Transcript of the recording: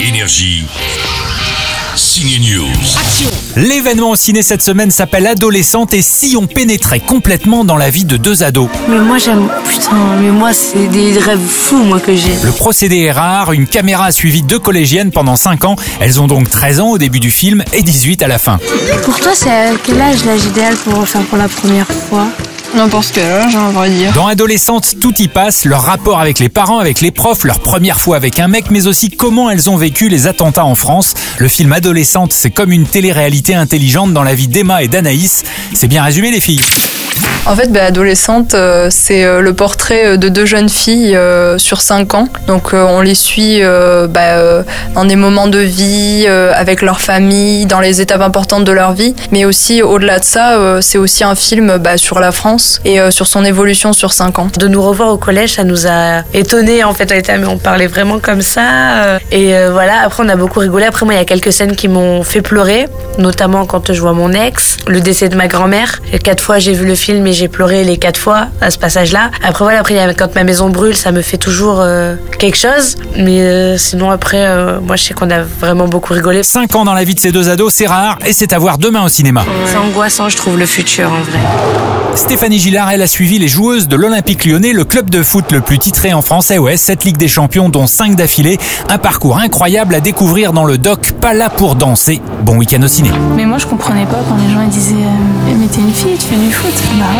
Énergie. Signe News. L'événement au ciné cette semaine s'appelle Adolescente et si on pénétrait complètement dans la vie de deux ados. Mais moi j'aime. Putain, mais moi c'est des rêves fous moi que j'ai. Le procédé est rare, une caméra a suivi deux collégiennes pendant 5 ans. Elles ont donc 13 ans au début du film et 18 à la fin. Pour toi c'est à quel âge l'âge idéal pour en faire pour la première fois? N'importe hein, dire. Dans Adolescente, tout y passe, leur rapport avec les parents, avec les profs, leur première fois avec un mec, mais aussi comment elles ont vécu les attentats en France. Le film Adolescente, c'est comme une télé-réalité intelligente dans la vie d'Emma et d'Anaïs. C'est bien résumé les filles. En fait, bah, adolescente, euh, c'est euh, le portrait de deux jeunes filles euh, sur cinq ans. Donc, euh, on les suit euh, euh, dans des moments de vie, euh, avec leur famille, dans les étapes importantes de leur vie. Mais aussi, au-delà de ça, euh, c'est aussi un film bah, sur la France et euh, sur son évolution sur cinq ans. De nous revoir au collège, ça nous a étonnés en fait. On parlait vraiment comme ça. euh, Et euh, voilà, après on a beaucoup rigolé. Après moi, il y a quelques scènes qui m'ont fait pleurer, notamment quand je vois mon ex, le décès de ma grand-mère. Quatre fois, j'ai vu le film et j'ai pleuré les quatre fois à ce passage-là. Après voilà, après quand ma maison brûle, ça me fait toujours euh, quelque chose. Mais euh, sinon après, euh, moi je sais qu'on a vraiment beaucoup rigolé. 5 ans dans la vie de ces deux ados, c'est rare et c'est à voir demain au cinéma. C'est angoissant, je trouve, le futur en vrai. Stéphanie Gillard, elle a suivi les joueuses de l'Olympique lyonnais, le club de foot le plus titré en France. Et ouais, cette Ligue des Champions, dont 5 d'affilée. Un parcours incroyable à découvrir dans le doc Pas là pour danser. Bon week-end au ciné. Mais moi je comprenais pas quand les gens ils disaient euh, Mais t'es une fille, tu fais du foot Bah ouais.